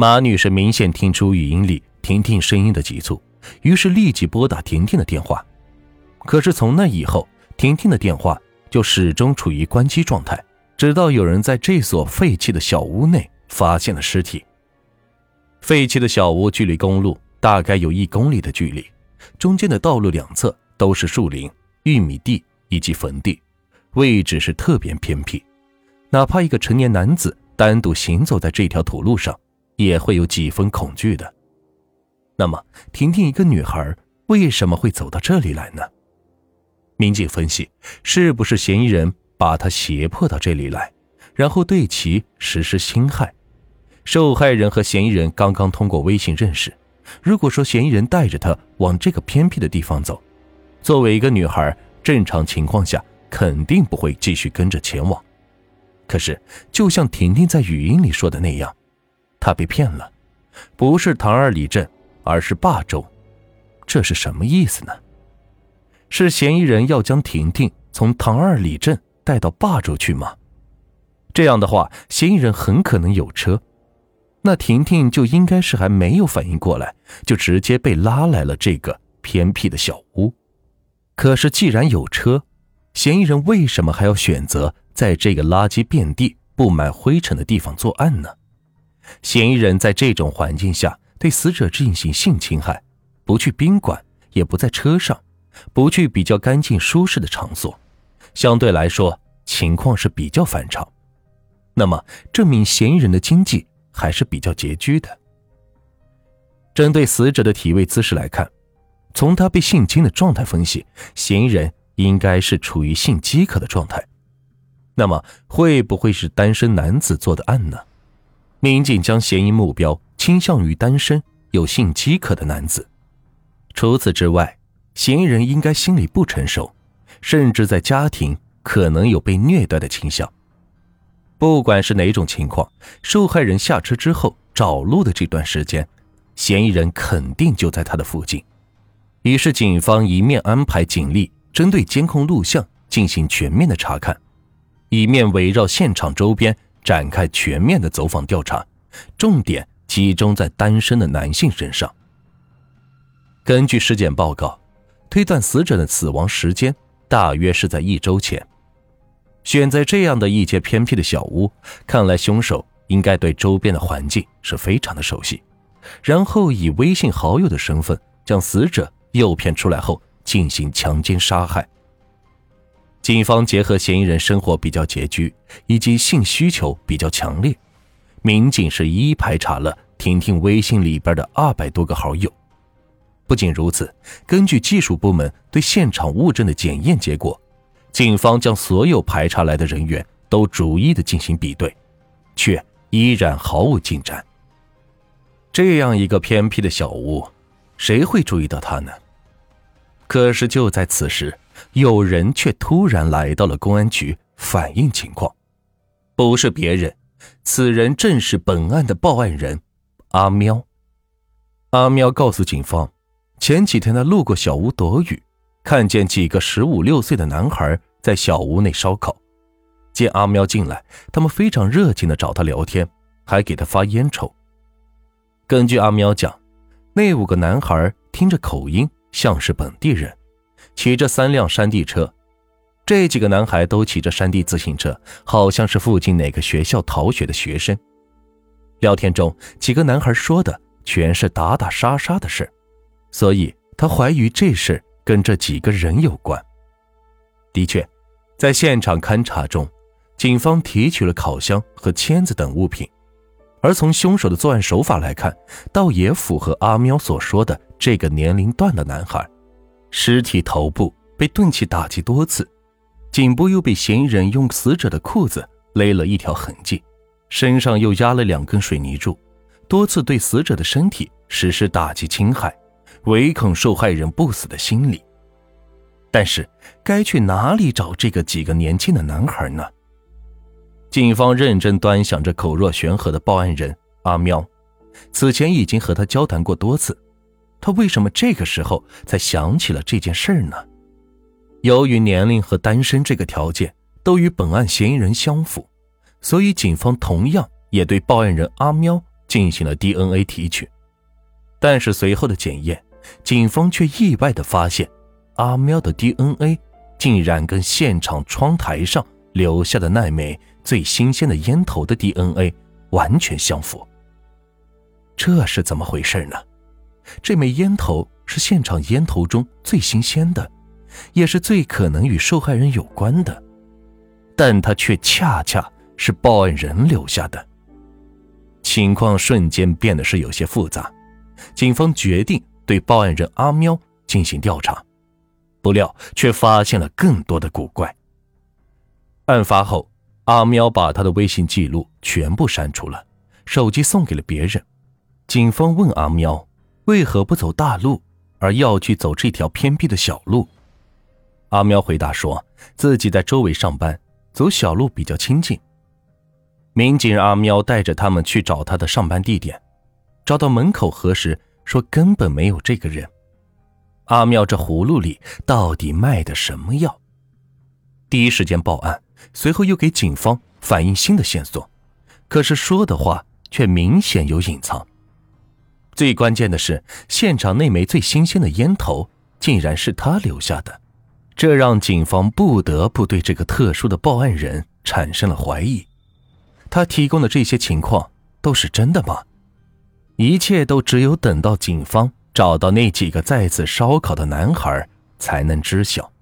马女士明显听出语音里婷婷声音的急促，于是立即拨打婷婷的电话。可是从那以后，婷婷的电话就始终处于关机状态，直到有人在这所废弃的小屋内发现了尸体。废弃的小屋距离公路大概有一公里的距离，中间的道路两侧都是树林、玉米地以及坟地，位置是特别偏僻，哪怕一个成年男子单独行走在这条土路上，也会有几分恐惧的。那么，婷婷一个女孩为什么会走到这里来呢？民警分析，是不是嫌疑人把她胁迫到这里来，然后对其实施侵害？受害人和嫌疑人刚刚通过微信认识。如果说嫌疑人带着她往这个偏僻的地方走，作为一个女孩，正常情况下肯定不会继续跟着前往。可是，就像婷婷在语音里说的那样，他被骗了，不是唐二里镇，而是霸州，这是什么意思呢？是嫌疑人要将婷婷从唐二里镇带到霸州去吗？这样的话，嫌疑人很可能有车，那婷婷就应该是还没有反应过来，就直接被拉来了这个偏僻的小屋。可是既然有车，嫌疑人为什么还要选择在这个垃圾遍地、布满灰尘的地方作案呢？嫌疑人在这种环境下对死者进行性侵害，不去宾馆，也不在车上。不去比较干净舒适的场所，相对来说情况是比较反常。那么，证明嫌疑人的经济还是比较拮据的。针对死者的体位姿势来看，从他被性侵的状态分析，嫌疑人应该是处于性饥渴的状态。那么，会不会是单身男子做的案呢？民警将嫌疑目标倾向于单身、有性饥渴的男子。除此之外，嫌疑人应该心理不成熟，甚至在家庭可能有被虐待的倾向。不管是哪种情况，受害人下车之后找路的这段时间，嫌疑人肯定就在他的附近。于是，警方一面安排警力针对监控录像进行全面的查看，一面围绕现场周边展开全面的走访调查，重点集中在单身的男性身上。根据尸检报告。推断死者的死亡时间大约是在一周前。选在这样的一间偏僻的小屋，看来凶手应该对周边的环境是非常的熟悉。然后以微信好友的身份将死者诱骗出来后进行强奸杀害。警方结合嫌疑人生活比较拮据以及性需求比较强烈，民警是一一排查了婷婷微信里边的二百多个好友。不仅如此，根据技术部门对现场物证的检验结果，警方将所有排查来的人员都逐一的进行比对，却依然毫无进展。这样一个偏僻的小屋，谁会注意到他呢？可是就在此时，有人却突然来到了公安局反映情况，不是别人，此人正是本案的报案人阿喵。阿喵告诉警方。前几天他路过小屋躲雨，看见几个十五六岁的男孩在小屋内烧烤。见阿喵进来，他们非常热情的找他聊天，还给他发烟抽。根据阿喵讲，那五个男孩听着口音像是本地人，骑着三辆山地车。这几个男孩都骑着山地自行车，好像是附近哪个学校逃学的学生。聊天中，几个男孩说的全是打打杀杀的事。所以他怀疑这事跟这几个人有关。的确，在现场勘查中，警方提取了烤箱和签子等物品，而从凶手的作案手法来看，倒也符合阿喵所说的这个年龄段的男孩。尸体头部被钝器打击多次，颈部又被嫌疑人用死者的裤子勒了一条痕迹，身上又压了两根水泥柱，多次对死者的身体实施打击侵害。唯恐受害人不死的心理，但是该去哪里找这个几个年轻的男孩呢？警方认真端详着口若悬河的报案人阿喵，此前已经和他交谈过多次，他为什么这个时候才想起了这件事呢？由于年龄和单身这个条件都与本案嫌疑人相符，所以警方同样也对报案人阿喵进行了 DNA 提取，但是随后的检验，警方却意外的发现，阿喵的 DNA 竟然跟现场窗台上留下的那枚最新鲜的烟头的 DNA 完全相符。这是怎么回事呢？这枚烟头是现场烟头中最新鲜的，也是最可能与受害人有关的，但它却恰恰是报案人留下的。情况瞬间变得是有些复杂，警方决定对报案人阿喵进行调查，不料却发现了更多的古怪。案发后，阿喵把他的微信记录全部删除了，手机送给了别人。警方问阿喵：“为何不走大路，而要去走这条偏僻的小路？”阿喵回答说：“自己在周围上班，走小路比较亲近。”民警让阿喵带着他们去找他的上班地点，找到门口核实，说根本没有这个人。阿喵这葫芦里到底卖的什么药？第一时间报案，随后又给警方反映新的线索，可是说的话却明显有隐藏。最关键的是，现场那枚最新鲜的烟头竟然是他留下的，这让警方不得不对这个特殊的报案人产生了怀疑。他提供的这些情况都是真的吗？一切都只有等到警方找到那几个在此烧烤的男孩才能知晓。